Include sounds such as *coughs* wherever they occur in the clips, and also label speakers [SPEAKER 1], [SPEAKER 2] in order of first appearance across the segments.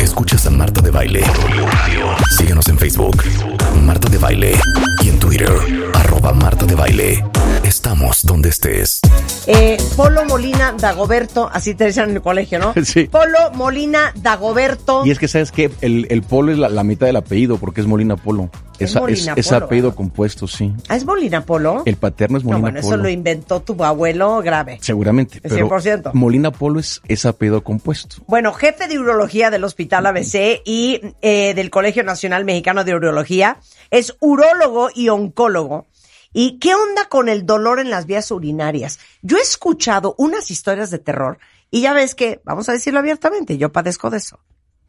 [SPEAKER 1] Escuchas a Marta de Baile. Síguenos en Facebook, Marta de Baile. Y en Twitter, arroba Marta de Baile. Estamos donde estés.
[SPEAKER 2] Eh, Polo Molina Dagoberto, así te decían en el colegio, ¿no? *laughs*
[SPEAKER 3] Sí.
[SPEAKER 2] Polo Molina Dagoberto.
[SPEAKER 3] Y es que, ¿sabes qué? El, el polo es la, la mitad del apellido porque es Molina Polo.
[SPEAKER 2] Es
[SPEAKER 3] Es,
[SPEAKER 2] Molina
[SPEAKER 3] es, es
[SPEAKER 2] Polo,
[SPEAKER 3] apellido compuesto, sí.
[SPEAKER 2] ¿Ah, es Molina Polo?
[SPEAKER 3] El paterno es
[SPEAKER 2] no,
[SPEAKER 3] Molina
[SPEAKER 2] bueno, eso
[SPEAKER 3] Polo.
[SPEAKER 2] lo inventó tu abuelo grave.
[SPEAKER 3] Seguramente. Pero
[SPEAKER 2] 100%.
[SPEAKER 3] Molina Polo es, es apellido compuesto.
[SPEAKER 2] Bueno, jefe de urología del Hospital ABC y eh, del Colegio Nacional Mexicano de Urología, es urólogo y oncólogo. ¿Y qué onda con el dolor en las vías urinarias? Yo he escuchado unas historias de terror y ya ves que, vamos a decirlo abiertamente, yo padezco de eso.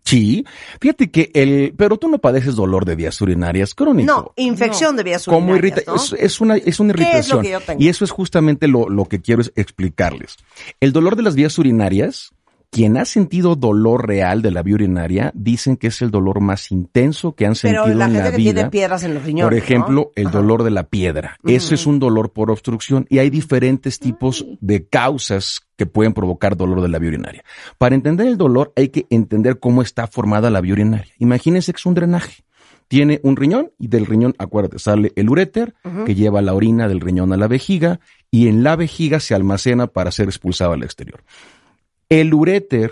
[SPEAKER 3] Sí. Fíjate que el. Pero tú no padeces dolor de vías urinarias crónico.
[SPEAKER 2] No, infección de vías
[SPEAKER 3] como
[SPEAKER 2] urinarias,
[SPEAKER 3] irrita
[SPEAKER 2] ¿no?
[SPEAKER 3] es, es una es una
[SPEAKER 2] ¿Qué es lo
[SPEAKER 3] irritación
[SPEAKER 2] que yo tengo?
[SPEAKER 3] y eso es justamente lo, lo que quiero es explicarles el dolor de las vías urinarias quien ha sentido dolor real de la vía urinaria dicen que es el dolor más intenso que han
[SPEAKER 2] Pero
[SPEAKER 3] sentido
[SPEAKER 2] la
[SPEAKER 3] en
[SPEAKER 2] gente
[SPEAKER 3] la
[SPEAKER 2] que
[SPEAKER 3] vida
[SPEAKER 2] tiene piedras en los riñones.
[SPEAKER 3] por ejemplo,
[SPEAKER 2] ¿no?
[SPEAKER 3] el
[SPEAKER 2] Ajá.
[SPEAKER 3] dolor de la piedra. Eso es un dolor por obstrucción y hay diferentes tipos de causas que pueden provocar dolor de la vía urinaria. Para entender el dolor hay que entender cómo está formada la vía urinaria. Imagínense que es un drenaje. Tiene un riñón y del riñón, acuérdate, sale el uréter que lleva la orina del riñón a la vejiga y en la vejiga se almacena para ser expulsado al exterior. El uréter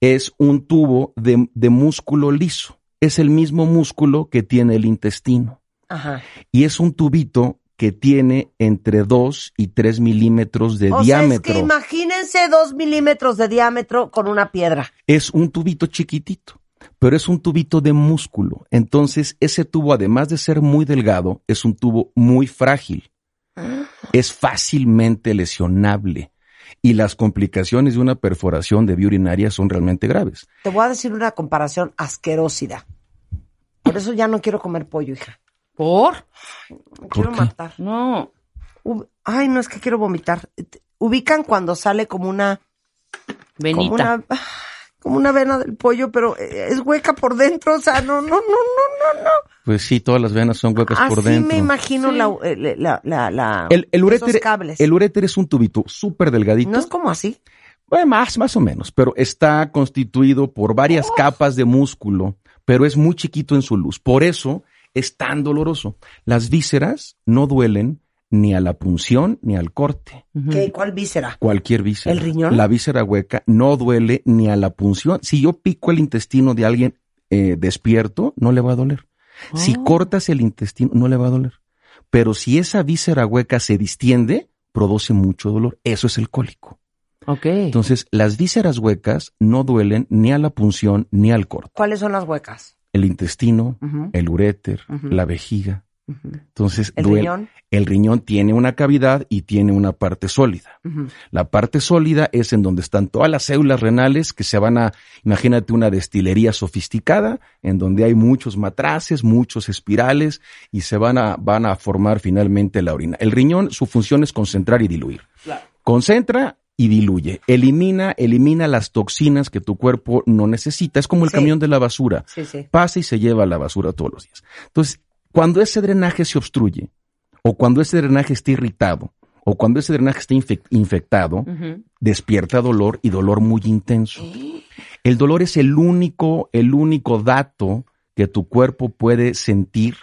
[SPEAKER 3] es un tubo de, de músculo liso. Es el mismo músculo que tiene el intestino.
[SPEAKER 2] Ajá.
[SPEAKER 3] Y es un tubito que tiene entre 2 y 3 milímetros de
[SPEAKER 2] o
[SPEAKER 3] diámetro.
[SPEAKER 2] sea, es que imagínense dos milímetros de diámetro con una piedra.
[SPEAKER 3] es un tubito chiquitito, pero es un tubito de músculo. Entonces, ese tubo, además de ser muy delgado, es un tubo muy frágil. Es fácilmente lesionable. Y las complicaciones de una perforación de vía urinaria son realmente graves.
[SPEAKER 2] Te voy a decir una comparación asquerosida. Por eso ya no quiero comer pollo, hija.
[SPEAKER 4] ¿Por?
[SPEAKER 2] Me quiero
[SPEAKER 3] qué?
[SPEAKER 2] matar.
[SPEAKER 4] No.
[SPEAKER 2] Ub- Ay, no es que quiero vomitar. Ubican cuando sale como una, como
[SPEAKER 4] Benita.
[SPEAKER 2] una, ah, como una vena del pollo, pero eh, es hueca por dentro. O sea, no, no, no, no, no, no.
[SPEAKER 3] Pues sí, todas las venas son huecas por
[SPEAKER 2] Así
[SPEAKER 3] dentro.
[SPEAKER 2] me imagino la, eh, la, la, la-
[SPEAKER 3] El, el, uréter,
[SPEAKER 2] cables.
[SPEAKER 3] el uréter es un tubito súper delgadito.
[SPEAKER 2] no es como así.
[SPEAKER 3] Bueno, más, más o menos, pero está constituido por varias capas de músculo, pero es muy chiquito en su luz. Por eso es tan doloroso. Las vísceras no duelen ni a la punción ni al corte.
[SPEAKER 2] ¿Qué, ¿Cuál víscera?
[SPEAKER 3] Cualquier víscera.
[SPEAKER 2] ¿El riñón?
[SPEAKER 3] La víscera hueca no duele ni a la punción. Si yo pico el intestino de alguien eh, despierto, no le va a doler. Si cortas el intestino, no le va a doler. Pero si esa víscera hueca se distiende, produce mucho dolor. Eso es el cólico.
[SPEAKER 4] Ok.
[SPEAKER 3] Entonces, las vísceras huecas no duelen ni a la punción ni al corte.
[SPEAKER 2] ¿Cuáles son las huecas?
[SPEAKER 3] El intestino, el uréter, la vejiga. Entonces,
[SPEAKER 2] ¿El
[SPEAKER 3] duele-
[SPEAKER 2] riñón?
[SPEAKER 3] El riñón tiene una cavidad y tiene una parte sólida. La parte sólida es en donde están todas las células renales que se van a, imagínate una destilería sofisticada, en donde hay muchos matraces, muchos espirales y se van a, van a formar finalmente la orina. El riñón, su función es concentrar y diluir. Concentra y diluye. Elimina, elimina las toxinas que tu cuerpo no necesita. Es como el
[SPEAKER 2] Sí.
[SPEAKER 3] camión de la basura.
[SPEAKER 2] Sí, sí.
[SPEAKER 3] Pasa y se lleva la basura todos los días. Entonces, cuando ese drenaje se obstruye, o cuando ese drenaje está irritado, o cuando ese drenaje está infec- infectado, despierta dolor y dolor muy intenso. El dolor es el único, el único dato que tu cuerpo puede sentir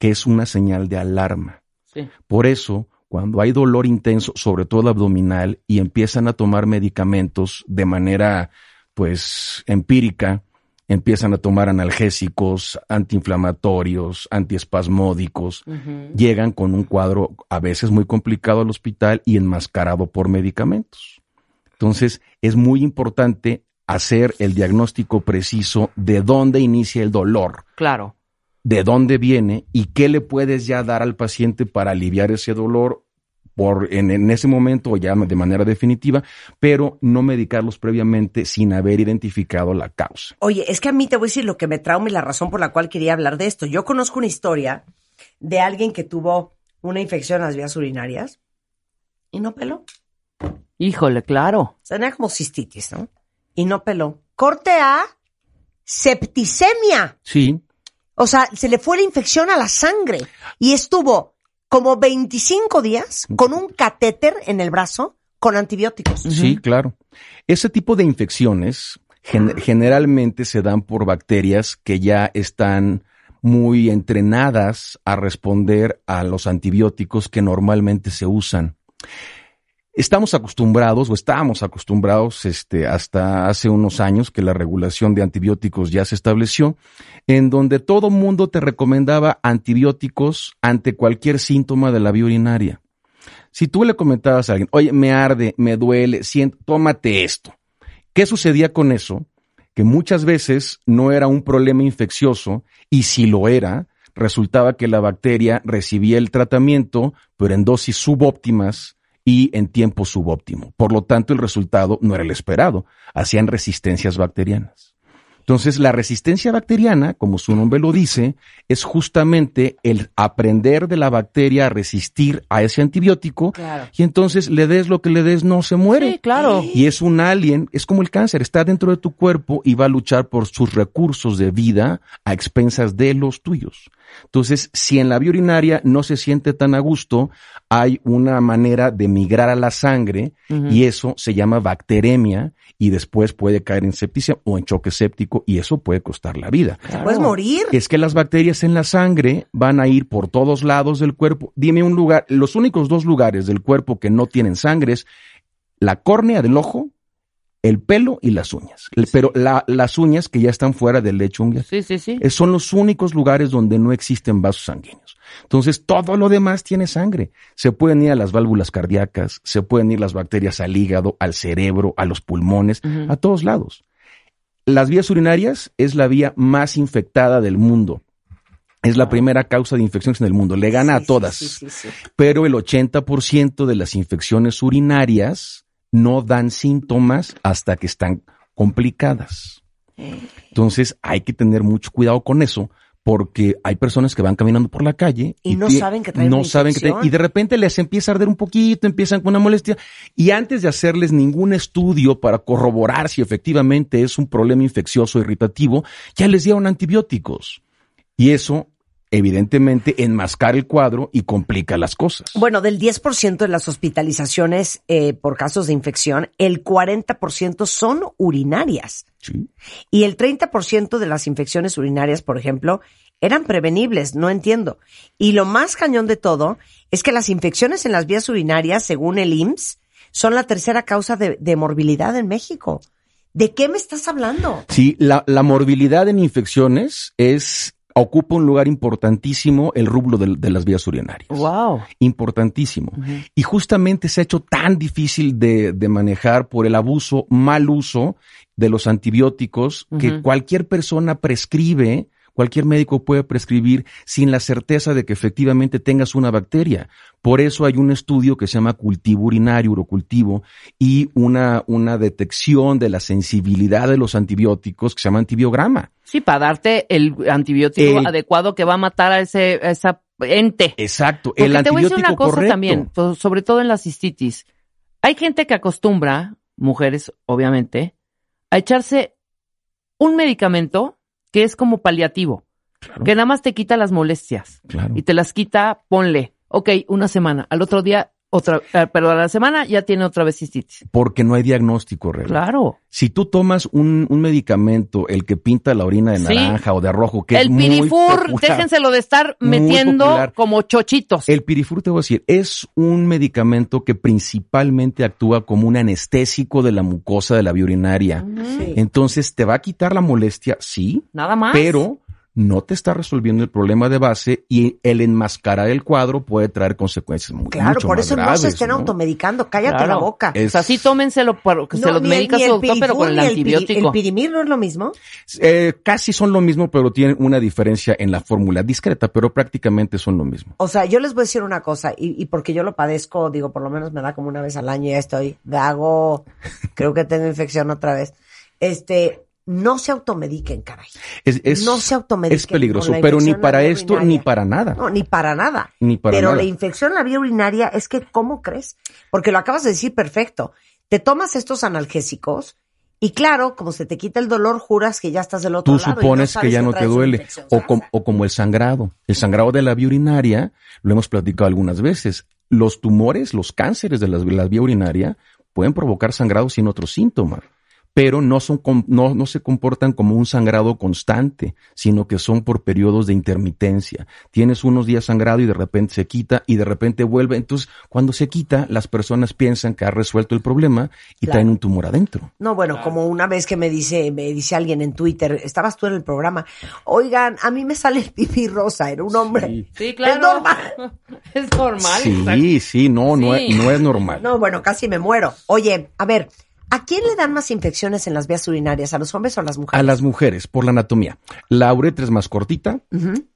[SPEAKER 3] que es una señal de alarma.
[SPEAKER 4] Sí.
[SPEAKER 3] Por eso, cuando hay dolor intenso, sobre todo abdominal, y empiezan a tomar medicamentos de manera, pues, empírica, empiezan a tomar analgésicos, antiinflamatorios, antiespasmódicos, llegan con un cuadro a veces muy complicado al hospital y enmascarado por medicamentos. Entonces, es muy importante hacer el diagnóstico preciso de dónde inicia el dolor,
[SPEAKER 4] Claro.
[SPEAKER 3] de dónde viene y qué le puedes ya dar al paciente para aliviar ese dolor por en, en ese momento o ya de manera definitiva, pero no medicarlos previamente sin haber identificado la causa.
[SPEAKER 2] Oye, es que a mí te voy a decir lo que me trauma y la razón por la cual quería hablar de esto. Yo conozco una historia de alguien que tuvo una infección en las vías urinarias y no peló.
[SPEAKER 4] Híjole, claro.
[SPEAKER 2] Tenía como cistitis, ¿no? Y no peló. Corte A, septicemia.
[SPEAKER 3] Sí,
[SPEAKER 2] O sea, se le fue la infección a la sangre y estuvo como 25 días con un catéter en el brazo con antibióticos.
[SPEAKER 3] Sí, claro. Ese tipo de infecciones Gen- generalmente se dan por bacterias que ya están muy entrenadas a responder a los antibióticos que normalmente se usan. Estamos acostumbrados o estábamos acostumbrados este, hasta hace unos años que la regulación de antibióticos ya se estableció, en donde todo mundo te recomendaba antibióticos ante cualquier síntoma de la vía urinaria. Si tú le comentabas a alguien, oye, me arde, me duele, siento, tómate esto. ¿Qué sucedía con eso? Que muchas veces no era un problema infeccioso y si lo era, resultaba que la bacteria recibía el tratamiento, pero en dosis subóptimas y en tiempo subóptimo. Por lo tanto, el resultado no era el esperado. Hacían resistencias bacterianas. Entonces, la resistencia bacteriana, como su nombre lo dice, es justamente el aprender de la bacteria a resistir a ese antibiótico
[SPEAKER 2] Claro.
[SPEAKER 3] y entonces le des lo que le des, no se muere.
[SPEAKER 4] Sí, claro.
[SPEAKER 3] Y es un alien, es como el cáncer, está dentro de tu cuerpo y va a luchar por sus recursos de vida a expensas de los tuyos. Entonces, si en la vía urinaria no se siente tan a gusto, hay una manera de migrar a la sangre y eso se llama bacteremia y después puede caer en septicemia o en choque séptico y eso puede costar la vida.
[SPEAKER 2] Puedes morir.
[SPEAKER 3] Es que las bacterias en la sangre van a ir por todos lados del cuerpo. Dime un lugar, los únicos dos lugares del cuerpo que no tienen sangre es la córnea del ojo, el pelo y las uñas. Pero la- las uñas que ya están fuera del lecho unguial.
[SPEAKER 4] Sí, sí, sí.
[SPEAKER 3] Son los únicos lugares donde no existen vasos sanguíneos. Entonces, todo lo demás tiene sangre. Se pueden ir a las válvulas cardíacas, se pueden ir las bacterias al hígado, al cerebro, a los pulmones, a todos lados. Las vías urinarias es la vía más infectada del mundo. Es la primera causa de infecciones en el mundo. Le gana
[SPEAKER 2] Sí,
[SPEAKER 3] a todas.
[SPEAKER 2] sí, sí, sí.
[SPEAKER 3] Pero el 80% de las infecciones urinarias no dan síntomas hasta que están complicadas. Entonces hay que tener mucho cuidado con eso porque hay personas que van caminando por la calle
[SPEAKER 2] Y no saben que traen
[SPEAKER 3] no
[SPEAKER 2] una
[SPEAKER 3] saben que traen- y de repente les empieza a arder un poquito, empiezan con una molestia y antes de hacerles ningún estudio para corroborar si efectivamente es un problema infeccioso irritativo, ya les dieron antibióticos. Y eso evidentemente enmascara el cuadro y complica las cosas.
[SPEAKER 2] Bueno, del 10% de las hospitalizaciones eh, por casos de infección, el 40% son urinarias.
[SPEAKER 3] Sí.
[SPEAKER 2] Y el 30% de las infecciones urinarias, por ejemplo, eran prevenibles, no entiendo. Y lo más cañón de todo es que las infecciones en las vías urinarias, según el IMSS, son la tercera causa de, de morbilidad en México. ¿De qué me estás hablando?
[SPEAKER 3] Sí, la, la morbilidad en infecciones es ocupa un lugar importantísimo el rublo del- de, las vías urinarias.
[SPEAKER 4] Wow.
[SPEAKER 3] Importantísimo. Y justamente se ha hecho tan difícil de, de manejar por el abuso, mal uso de los antibióticos que
[SPEAKER 4] Ujú.
[SPEAKER 3] cualquier persona prescribe, cualquier médico puede prescribir sin la certeza de que efectivamente tengas una bacteria. Por eso hay un estudio que se llama cultivo urinario, urocultivo, y una, una detección de la sensibilidad de los antibióticos que se llama antibiograma.
[SPEAKER 4] Sí, para darte el antibiótico
[SPEAKER 3] El-
[SPEAKER 4] adecuado que va a matar a ese a esa ente.
[SPEAKER 3] Exacto,
[SPEAKER 4] Porque
[SPEAKER 3] el
[SPEAKER 4] te voy a decir una cosa
[SPEAKER 3] correcto.
[SPEAKER 4] también, sobre todo en la cistitis. Hay gente que acostumbra, mujeres obviamente, a echarse un medicamento que es como paliativo,
[SPEAKER 3] Claro,
[SPEAKER 4] que nada más te quita las molestias
[SPEAKER 3] claro.
[SPEAKER 4] y te las quita, ponle, ok, una semana, al otro día otra, eh, pero a la semana ya tiene otra vez cistitis.
[SPEAKER 3] Porque no hay diagnóstico real.
[SPEAKER 4] Claro.
[SPEAKER 3] Si tú tomas un, un medicamento, el que pinta la orina de
[SPEAKER 4] Sí.
[SPEAKER 3] naranja o de rojo, que es
[SPEAKER 4] el
[SPEAKER 3] muy
[SPEAKER 4] pirifur,
[SPEAKER 3] popular.
[SPEAKER 4] déjenselo de estar metiendo
[SPEAKER 3] popular.
[SPEAKER 4] como chochitos.
[SPEAKER 3] El pirifur, te voy a decir, es un medicamento que principalmente actúa como un anestésico de la mucosa de la vía urinaria.
[SPEAKER 2] Sí.
[SPEAKER 3] Entonces, te va a quitar la molestia, sí,
[SPEAKER 4] Nada más.
[SPEAKER 3] pero no te está resolviendo el problema de base y el enmascarar el cuadro puede traer consecuencias muy,
[SPEAKER 2] Claro,
[SPEAKER 3] mucho
[SPEAKER 2] por
[SPEAKER 3] más
[SPEAKER 2] eso no
[SPEAKER 3] graves,
[SPEAKER 2] se estén
[SPEAKER 3] ¿no?
[SPEAKER 2] automedicando. Cállate
[SPEAKER 4] Claro.
[SPEAKER 2] la boca.
[SPEAKER 3] Es-
[SPEAKER 4] O sea, sí tómenselo para que se los medica su doctor, pero con el antibiótico.
[SPEAKER 2] ¿El pirimir no es lo mismo?
[SPEAKER 3] Eh, casi son lo mismo, pero tienen una diferencia en la fórmula discreta, pero prácticamente son lo mismo.
[SPEAKER 2] O sea, yo les voy a decir una cosa, y, y porque yo lo padezco, digo, por lo menos me da como una vez al año y ya estoy gago, creo que tengo infección otra vez. Este, no se automediquen, caray.
[SPEAKER 3] Es, es,
[SPEAKER 2] no se automediquen.
[SPEAKER 3] es peligroso, pero ni para esto ni para nada.
[SPEAKER 2] No, ni para nada.
[SPEAKER 3] Ni para
[SPEAKER 2] Pero
[SPEAKER 3] nada.
[SPEAKER 2] la infección en la vía urinaria es que, ¿cómo crees? Porque lo acabas de decir perfecto. Te tomas estos analgésicos y claro, como se te quita el dolor, juras que ya estás del otro
[SPEAKER 3] Tú
[SPEAKER 2] lado. no
[SPEAKER 3] supones que ya no te duele. com- o como el sangrado. El sangrado de la vía urinaria, lo hemos platicado algunas veces. Los tumores, los cánceres de la, la vía urinaria pueden provocar sangrado sin otro síntoma. Pero no, son, no, no se comportan como un sangrado constante, sino que son por periodos de intermitencia. Tienes unos días sangrado y de repente se quita y de repente vuelve. Entonces, cuando se quita, las personas piensan que ha resuelto el problema y
[SPEAKER 2] Claro.
[SPEAKER 3] traen un tumor adentro.
[SPEAKER 2] No, bueno, como una vez que me dice, me dice alguien en Twitter, estabas tú en el programa, oigan, a mí me sale el pipí rosa, era un hombre.
[SPEAKER 4] Sí, claro. *laughs*
[SPEAKER 2] Es normal.
[SPEAKER 4] Es normal. exacto.
[SPEAKER 3] Sí, sí, no, no, es, no es normal.
[SPEAKER 2] No, bueno, casi me muero. Oye, a ver, ¿a quién le dan más infecciones en las vías urinarias? ¿A los hombres o a las mujeres?
[SPEAKER 3] A las mujeres, por la anatomía. La uretra es más cortita,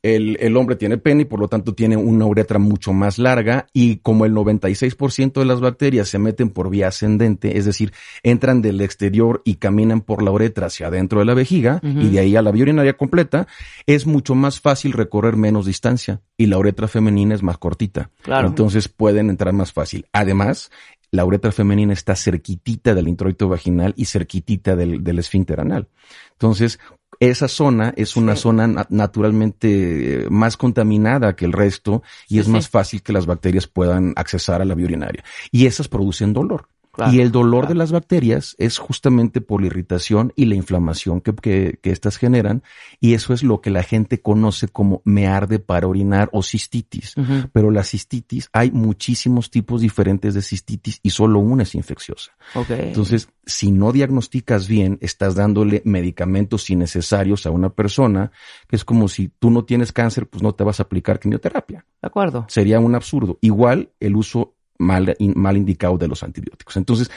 [SPEAKER 3] el, el hombre tiene pene y por lo tanto tiene una uretra mucho más larga y como el 96% de las bacterias se meten por vía ascendente, es decir, entran del exterior y caminan por la uretra hacia adentro de la vejiga y de ahí a la vía urinaria completa, es mucho más fácil recorrer menos distancia y la uretra femenina es más cortita.
[SPEAKER 4] Claro.
[SPEAKER 3] Entonces pueden entrar más fácil. Además, la uretra femenina está cerquitita del introito vaginal y cerquitita del, del esfínter anal. Entonces, esa zona es una
[SPEAKER 2] Sí.
[SPEAKER 3] zona na- naturalmente eh, más contaminada que el resto y
[SPEAKER 4] Sí,
[SPEAKER 3] es
[SPEAKER 4] sí.
[SPEAKER 3] más fácil que las bacterias puedan accesar a la vía urinaria. Y esas producen dolor.
[SPEAKER 4] Claro,
[SPEAKER 3] y el dolor
[SPEAKER 4] claro.
[SPEAKER 3] de las bacterias es justamente por la irritación y la inflamación que, que, que estas generan. Y eso es lo que la gente conoce como me arde para orinar o cistitis. Pero la cistitis, hay muchísimos tipos diferentes de cistitis y solo una es infecciosa.
[SPEAKER 4] Ok.
[SPEAKER 3] Entonces, si no diagnosticas bien, estás dándole medicamentos innecesarios a una persona, que es como si tú no tienes cáncer, pues no te vas a aplicar quimioterapia.
[SPEAKER 4] de acuerdo.
[SPEAKER 3] Sería un absurdo. Igual el uso mal, in- mal indicado de los antibióticos. Entonces,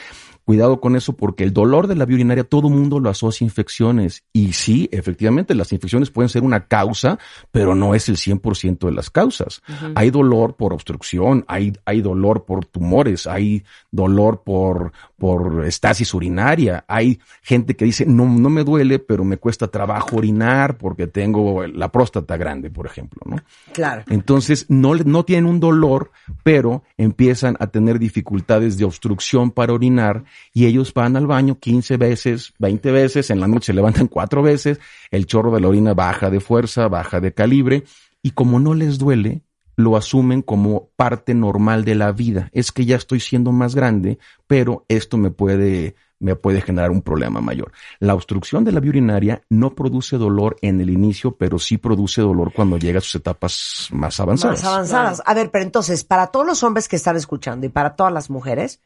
[SPEAKER 3] cuidado con eso porque el dolor de la vía urinaria todo mundo lo asocia a infecciones. Y sí, efectivamente, las infecciones pueden ser una causa, pero no es el 100% de las causas. Hay dolor por obstrucción, hay, hay dolor por tumores, hay dolor por, por estasis urinaria, hay gente que dice, no, no me duele, pero me cuesta trabajo orinar porque tengo la próstata grande, por ejemplo, ¿no?
[SPEAKER 2] Claro.
[SPEAKER 3] Entonces no, no tienen un dolor, pero empiezan a tener dificultades de obstrucción para orinar y ellos van al baño 15 veces, 20 veces, en la noche se levantan cuatro veces, el chorro de la orina baja de fuerza, baja de calibre y como no les duele, lo asumen como parte normal de la vida. Es que ya estoy siendo más grande, pero esto me puede me puede generar un problema mayor. La obstrucción de la vía urinaria no produce dolor en el inicio, pero sí produce dolor cuando llega a sus etapas más avanzadas.
[SPEAKER 2] Más avanzadas. A ver, pero entonces, para todos los hombres que están escuchando y para todas las mujeres,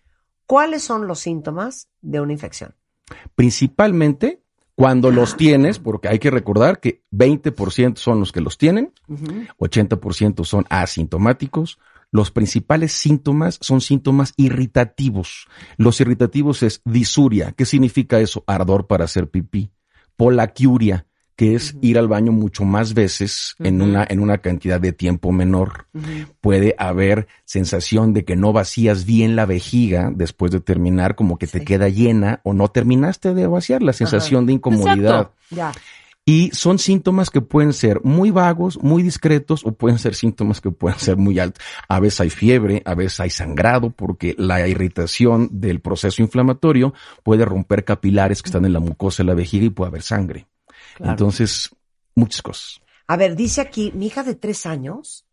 [SPEAKER 2] ¿cuáles son los síntomas de una infección?
[SPEAKER 3] Principalmente cuando los tienes, porque hay que recordar que 20% son los que los tienen, 80% son asintomáticos. Los principales síntomas son síntomas irritativos. Los irritativos es disuria. ¿Qué significa eso? Ardor para hacer pipí. Polaquiuria, que es ir al baño mucho más veces en, una, en una cantidad de tiempo menor. Puede haber sensación de que no vacías bien la vejiga después de terminar, como que te queda llena o no terminaste de vaciar, la sensación de incomodidad.
[SPEAKER 2] Ya.
[SPEAKER 3] Y son síntomas que pueden ser muy vagos, muy discretos o pueden ser síntomas que pueden ser muy altos. A veces hay fiebre, a veces hay sangrado porque la irritación del proceso inflamatorio puede romper capilares que están en la mucosa de la vejiga y puede haber sangre.
[SPEAKER 4] Claro.
[SPEAKER 3] Entonces, muchas cosas.
[SPEAKER 2] A ver, dice aquí, mi hija de tres años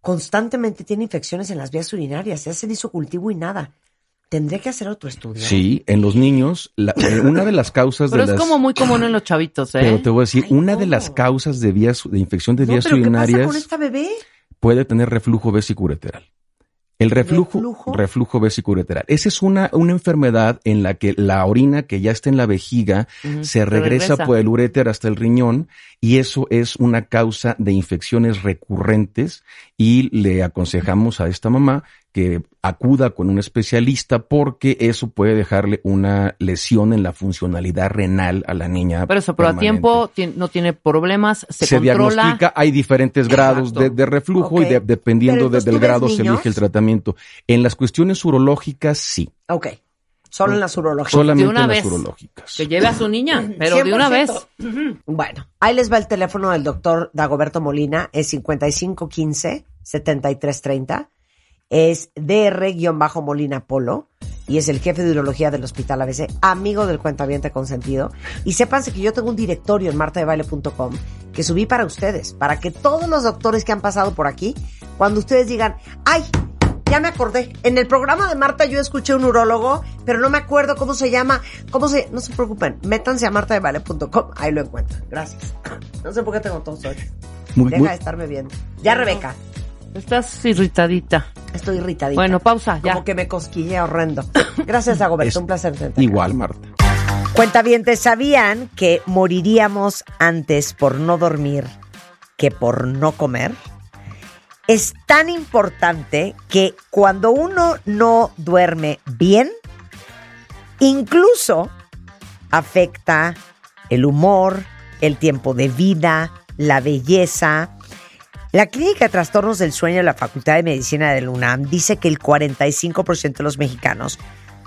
[SPEAKER 2] constantemente tiene infecciones en las vías urinarias. Ya se hizo cultivo y nada. ¿Tendré que hacer otro estudio?
[SPEAKER 3] Sí, en los niños, la- eh, una de las causas
[SPEAKER 4] Pero
[SPEAKER 3] de
[SPEAKER 4] es
[SPEAKER 3] las...
[SPEAKER 4] como muy común en los chavitos, ¿eh?
[SPEAKER 3] Pero te voy a decir,
[SPEAKER 2] Ay,
[SPEAKER 3] una
[SPEAKER 2] no.
[SPEAKER 3] de las causas de vías, de infección de
[SPEAKER 2] No,
[SPEAKER 3] vías
[SPEAKER 2] pero ¿qué pasa
[SPEAKER 3] urinarias
[SPEAKER 2] con esta bebé?
[SPEAKER 3] puede tener reflujo vesicureteral. El reflujo,
[SPEAKER 2] ¿Reflujo?
[SPEAKER 3] reflujo vesicureteral. Esa es una, una enfermedad en la que la orina que ya está en la vejiga se regresa, por el uréter hasta el riñón y eso es una causa de infecciones recurrentes y le aconsejamos a esta mamá que acuda con un especialista porque eso puede dejarle una lesión en la funcionalidad renal a la niña.
[SPEAKER 4] Pero eso, pero a tiempo ti- no tiene problemas, se,
[SPEAKER 3] se,
[SPEAKER 4] controla.
[SPEAKER 3] diagnostica, hay diferentes grados de, reflujo y de- dependiendo de- del
[SPEAKER 2] ¿tú ves
[SPEAKER 3] grado se elige el tratamiento. En las cuestiones urológicas, sí,
[SPEAKER 2] Ok. Solo en las urologías.
[SPEAKER 3] solamente
[SPEAKER 4] una
[SPEAKER 3] en las
[SPEAKER 4] vez.
[SPEAKER 3] urológicas.
[SPEAKER 4] Que lleve a su niña, pero de una vez.
[SPEAKER 2] 100%. Bueno, ahí les va el teléfono del doctor Dagoberto Molina, es 5515-7330, es DR-Molina Polo y es el jefe de urología del Hospital ABC, amigo del cuentaviente consentido. Y sépanse que yo tengo un directorio en martadebaile.com que subí para ustedes, para que todos los doctores que han pasado por aquí, cuando ustedes digan, ay, Ya me acordé. En el programa de Marta yo escuché un urólogo, pero no me acuerdo cómo se llama. ¿Cómo se...? No se preocupen. Métanse a martadevale.com. Ahí lo encuentran. Gracias. No sé por qué tengo tos hoy.
[SPEAKER 3] Muy-
[SPEAKER 2] Deja
[SPEAKER 3] muy-
[SPEAKER 2] de estarme viendo. Ya, Rebeca.
[SPEAKER 4] Estás irritadita.
[SPEAKER 2] Estoy irritadita.
[SPEAKER 4] Bueno, pausa, ya.
[SPEAKER 2] Como que me cosquillea horrendo. *coughs* Gracias, Dagoberto.
[SPEAKER 3] Es-
[SPEAKER 2] Un placer. tenerte acá.
[SPEAKER 3] Igual, Marta.
[SPEAKER 2] Cuentavientes, ¿sabían que moriríamos antes por no dormir que por no comer? Es tan importante que cuando uno no duerme bien, incluso afecta el humor, el tiempo de vida, la belleza. La Clínica de Trastornos del Sueño de la Facultad de Medicina del UNAM dice que el 45% de los mexicanos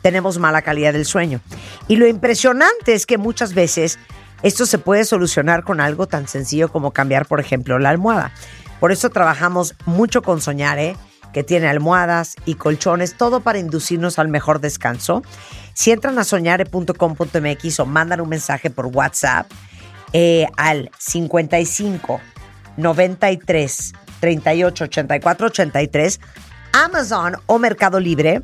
[SPEAKER 2] tenemos mala calidad del sueño. Y lo impresionante es que muchas veces esto se puede solucionar con algo tan sencillo como cambiar, por ejemplo, la almohada. Por eso trabajamos mucho con Soñare, que tiene almohadas y colchones, todo para inducirnos al mejor descanso. Si entran a soñare.com.mx o mandan un mensaje por WhatsApp eh, al 55 93 38 84 83, Amazon o Mercado Libre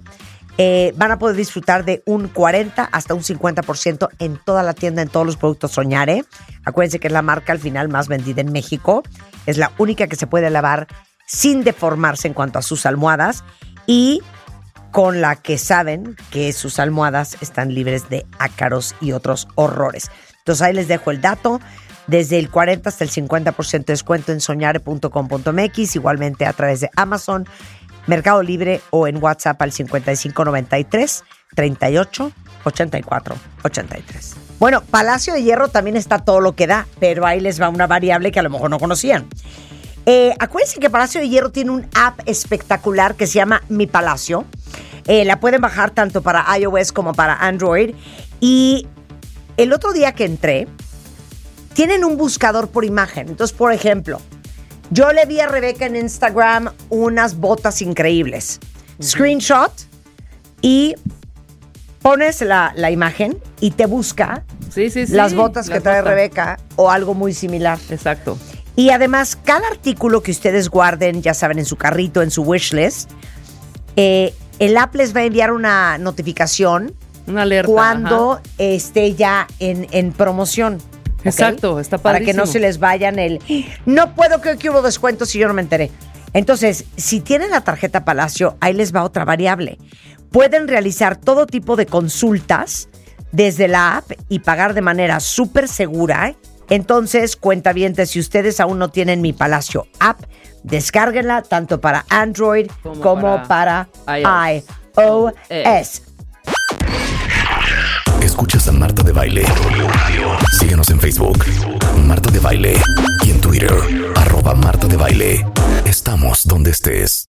[SPEAKER 2] eh, van a poder disfrutar de un 40 hasta un 50% en toda la tienda, en todos los productos Soñare. Acuérdense que es la marca al final más vendida en México. Es la única que se puede lavar sin deformarse en cuanto a sus almohadas y con la que saben que sus almohadas están libres de ácaros y otros horrores. Entonces ahí les dejo el dato. Desde el 40 hasta el 50% de descuento en soñare.com.mx, igualmente a través de Amazon, Mercado Libre o en WhatsApp al 5593 38 84 83. Bueno, Palacio de Hierro también está todo lo que da, pero ahí les va una variable que a lo mejor no conocían. Eh, acuérdense que Palacio de Hierro tiene un app espectacular que se llama Mi Palacio. Eh, la pueden bajar tanto para iOS como para Android. Y el otro día que entré, tienen un buscador por imagen. Entonces, por ejemplo, yo le vi a Rebeca en Instagram unas botas increíbles. Screenshot y pones la, la imagen y te busca
[SPEAKER 4] Sí, sí, sí.
[SPEAKER 2] las botas que
[SPEAKER 4] las
[SPEAKER 2] trae
[SPEAKER 4] botas.
[SPEAKER 2] Rebeca o algo muy similar.
[SPEAKER 4] Exacto.
[SPEAKER 2] Y además, cada artículo que ustedes guarden, ya saben, en su carrito, en su wishlist, eh, el app les va a enviar una notificación
[SPEAKER 4] Una alerta.
[SPEAKER 2] cuando
[SPEAKER 4] ajá.
[SPEAKER 2] esté ya en, en promoción.
[SPEAKER 4] Exacto, está
[SPEAKER 2] Para que no se les vayan el... No puedo creer que hubo descuentos si yo no me enteré. Entonces, si tienen la tarjeta Palacio, ahí les va otra variable. Pueden realizar todo tipo de consultas desde la app y pagar de manera súper segura. ¿eh? Entonces, cuentavientes, si ustedes aún no tienen mi Palacio app, descárguenla tanto para Android como,
[SPEAKER 4] Como
[SPEAKER 2] para,
[SPEAKER 4] para
[SPEAKER 2] iOS.
[SPEAKER 1] Escuchas a Marta de Baile. Síguenos en Facebook, Marta de Baile. Y en Twitter, arroba Marta de Baile. Estamos donde estés.